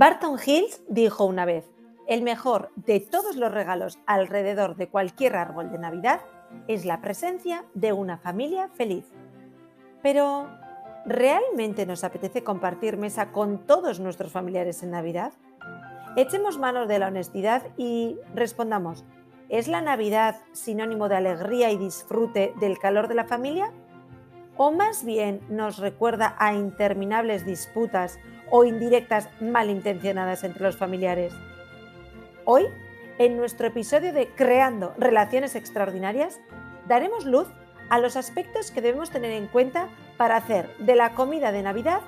Barton Hills dijo una vez, el mejor de todos los regalos alrededor de cualquier árbol de Navidad es la presencia de una familia feliz. Pero, ¿realmente nos apetece compartir mesa con todos nuestros familiares en Navidad? Echemos manos de la honestidad y respondamos, ¿es la Navidad sinónimo de alegría y disfrute del calor de la familia? ¿O más bien nos recuerda a interminables disputas o indirectas malintencionadas entre los familiares. Hoy, en nuestro episodio de Creando Relaciones Extraordinarias, daremos luz a los aspectos que debemos tener en cuenta para hacer de la comida de Navidad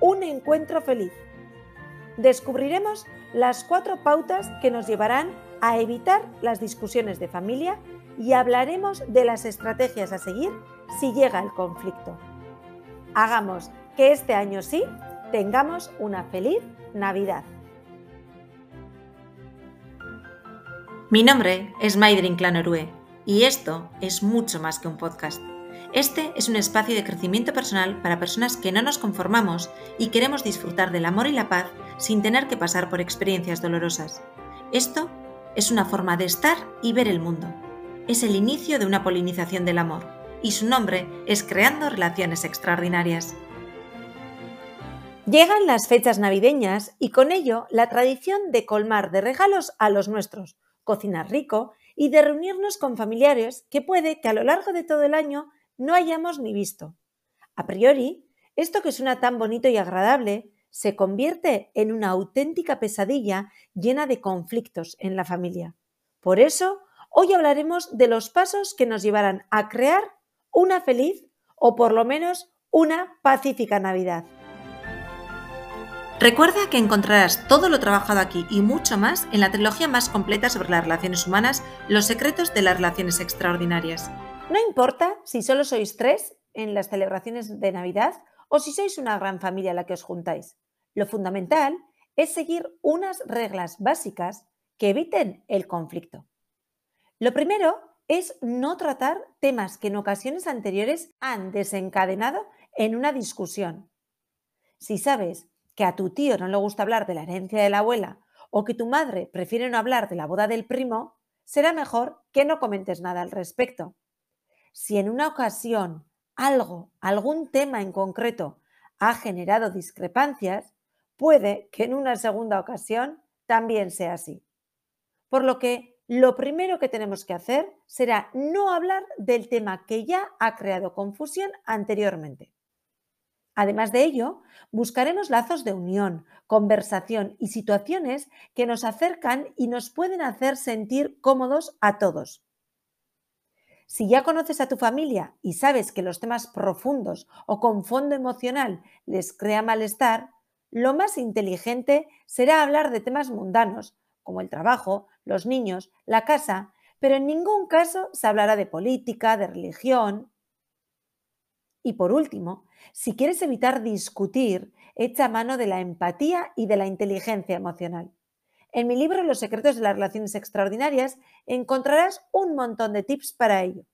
un encuentro feliz. Descubriremos las cuatro pautas que nos llevarán a evitar las discusiones de familia y hablaremos de las estrategias a seguir si llega el conflicto. Hagamos que este año sí tengamos una feliz Navidad. Mi nombre es Maidrin Clanorue y esto es mucho más que un podcast. Este es un espacio de crecimiento personal para personas que no nos conformamos y queremos disfrutar del amor y la paz sin tener que pasar por experiencias dolorosas. Esto es una forma de estar y ver el mundo. Es el inicio de una polinización del amor y su nombre es Creando Relaciones Extraordinarias. Llegan las fechas navideñas y con ello la tradición de colmar de regalos a los nuestros, cocinar rico y de reunirnos con familiares que puede que a lo largo de todo el año no hayamos ni visto. A priori, esto que suena tan bonito y agradable se convierte en una auténtica pesadilla llena de conflictos en la familia. Por eso, hoy hablaremos de los pasos que nos llevarán a crear una feliz o por lo menos una pacífica Navidad. Recuerda que encontrarás todo lo trabajado aquí y mucho más en la trilogía más completa sobre las relaciones humanas, Los secretos de las relaciones extraordinarias. No importa si solo sois tres en las celebraciones de Navidad o si sois una gran familia a la que os juntáis. Lo fundamental es seguir unas reglas básicas que eviten el conflicto. Lo primero es no tratar temas que en ocasiones anteriores han desencadenado en una discusión. Si sabes que a tu tío no le gusta hablar de la herencia de la abuela o que tu madre prefiere no hablar de la boda del primo, será mejor que no comentes nada al respecto. Si en una ocasión algo, algún tema en concreto ha generado discrepancias, puede que en una segunda ocasión también sea así. Por lo que lo primero que tenemos que hacer será no hablar del tema que ya ha creado confusión anteriormente. Además de ello, buscaremos lazos de unión, conversación y situaciones que nos acercan y nos pueden hacer sentir cómodos a todos. Si ya conoces a tu familia y sabes que los temas profundos o con fondo emocional les crea malestar, lo más inteligente será hablar de temas mundanos, como el trabajo, los niños, la casa, pero en ningún caso se hablará de política, de religión, y por último, si quieres evitar discutir, echa mano de la empatía y de la inteligencia emocional. En mi libro Los secretos de las relaciones extraordinarias encontrarás un montón de tips para ello.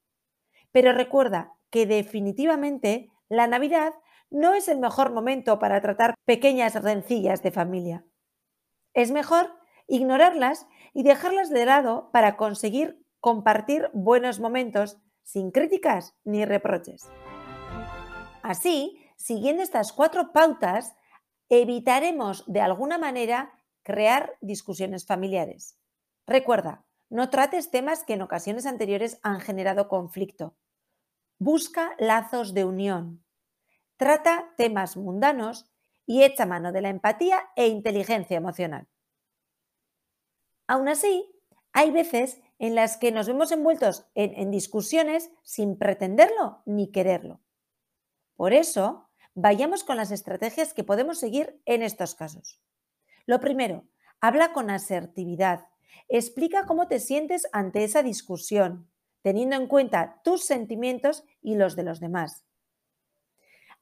Pero recuerda que definitivamente la Navidad no es el mejor momento para tratar pequeñas rencillas de familia. Es mejor ignorarlas y dejarlas de lado para conseguir compartir buenos momentos sin críticas ni reproches. Así, siguiendo estas cuatro pautas, evitaremos de alguna manera crear discusiones familiares. Recuerda, no trates temas que en ocasiones anteriores han generado conflicto. Busca lazos de unión. Trata temas mundanos y echa mano de la empatía e inteligencia emocional. Aún así, hay veces en las que nos vemos envueltos en, en discusiones sin pretenderlo ni quererlo. Por eso, vayamos con las estrategias que podemos seguir en estos casos. Lo primero, habla con asertividad. Explica cómo te sientes ante esa discusión, teniendo en cuenta tus sentimientos y los de los demás.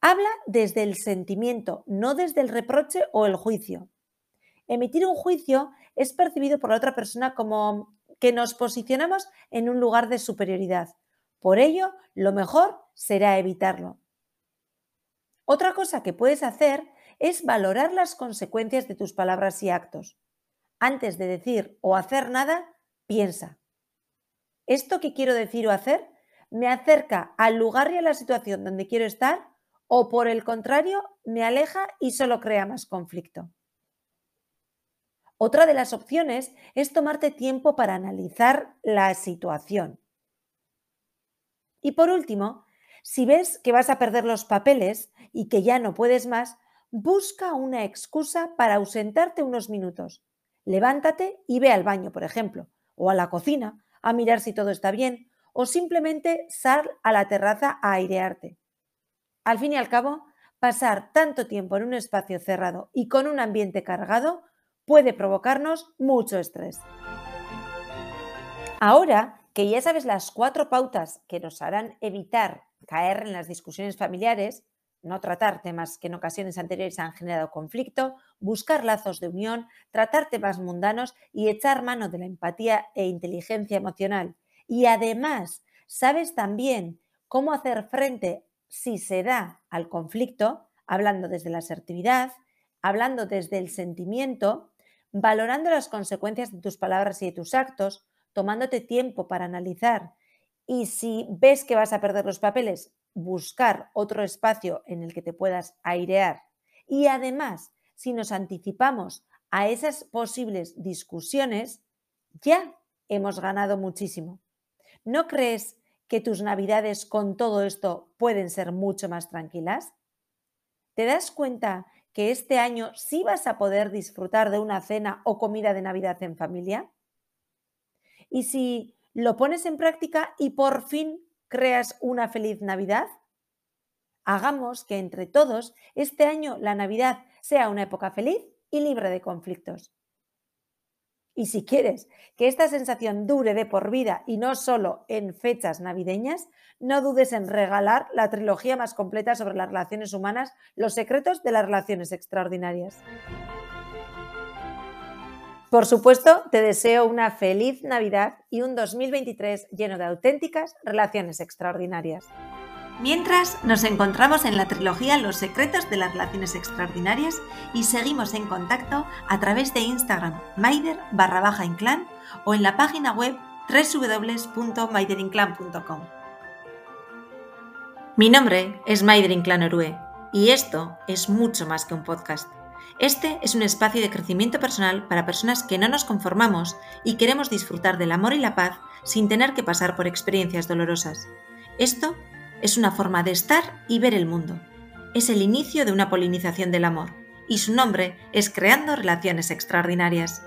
Habla desde el sentimiento, no desde el reproche o el juicio. Emitir un juicio es percibido por la otra persona como que nos posicionamos en un lugar de superioridad. Por ello, lo mejor será evitarlo. Otra cosa que puedes hacer es valorar las consecuencias de tus palabras y actos. Antes de decir o hacer nada, piensa. ¿Esto que quiero decir o hacer me acerca al lugar y a la situación donde quiero estar o por el contrario me aleja y solo crea más conflicto? Otra de las opciones es tomarte tiempo para analizar la situación. Y por último, si ves que vas a perder los papeles y que ya no puedes más, busca una excusa para ausentarte unos minutos. Levántate y ve al baño, por ejemplo, o a la cocina, a mirar si todo está bien, o simplemente sal a la terraza a airearte. Al fin y al cabo, pasar tanto tiempo en un espacio cerrado y con un ambiente cargado puede provocarnos mucho estrés. Ahora que ya sabes las cuatro pautas que nos harán evitar caer en las discusiones familiares, no tratar temas que en ocasiones anteriores han generado conflicto, buscar lazos de unión, tratar temas mundanos y echar mano de la empatía e inteligencia emocional. Y además, sabes también cómo hacer frente, si se da, al conflicto, hablando desde la asertividad, hablando desde el sentimiento, valorando las consecuencias de tus palabras y de tus actos, tomándote tiempo para analizar y si ves que vas a perder los papeles, buscar otro espacio en el que te puedas airear. Y además, si nos anticipamos a esas posibles discusiones, ya hemos ganado muchísimo. ¿No crees que tus navidades con todo esto pueden ser mucho más tranquilas? ¿Te das cuenta que este año sí vas a poder disfrutar de una cena o comida de Navidad en familia? Y si lo pones en práctica y por fin creas una feliz Navidad, hagamos que entre todos este año la Navidad sea una época feliz y libre de conflictos. Y si quieres que esta sensación dure de por vida y no solo en fechas navideñas, no dudes en regalar la trilogía más completa sobre las relaciones humanas, los secretos de las relaciones extraordinarias. Por supuesto, te deseo una feliz Navidad y un 2023 lleno de auténticas relaciones extraordinarias. Mientras, nos encontramos en la trilogía Los secretos de las relaciones extraordinarias y seguimos en contacto a través de Instagram maider barra o en la página web www.maiderinclan.com. Mi nombre es Maider Inclán Orue y esto es mucho más que un podcast. Este es un espacio de crecimiento personal para personas que no nos conformamos y queremos disfrutar del amor y la paz sin tener que pasar por experiencias dolorosas. Esto es una forma de estar y ver el mundo. Es el inicio de una polinización del amor, y su nombre es Creando Relaciones Extraordinarias.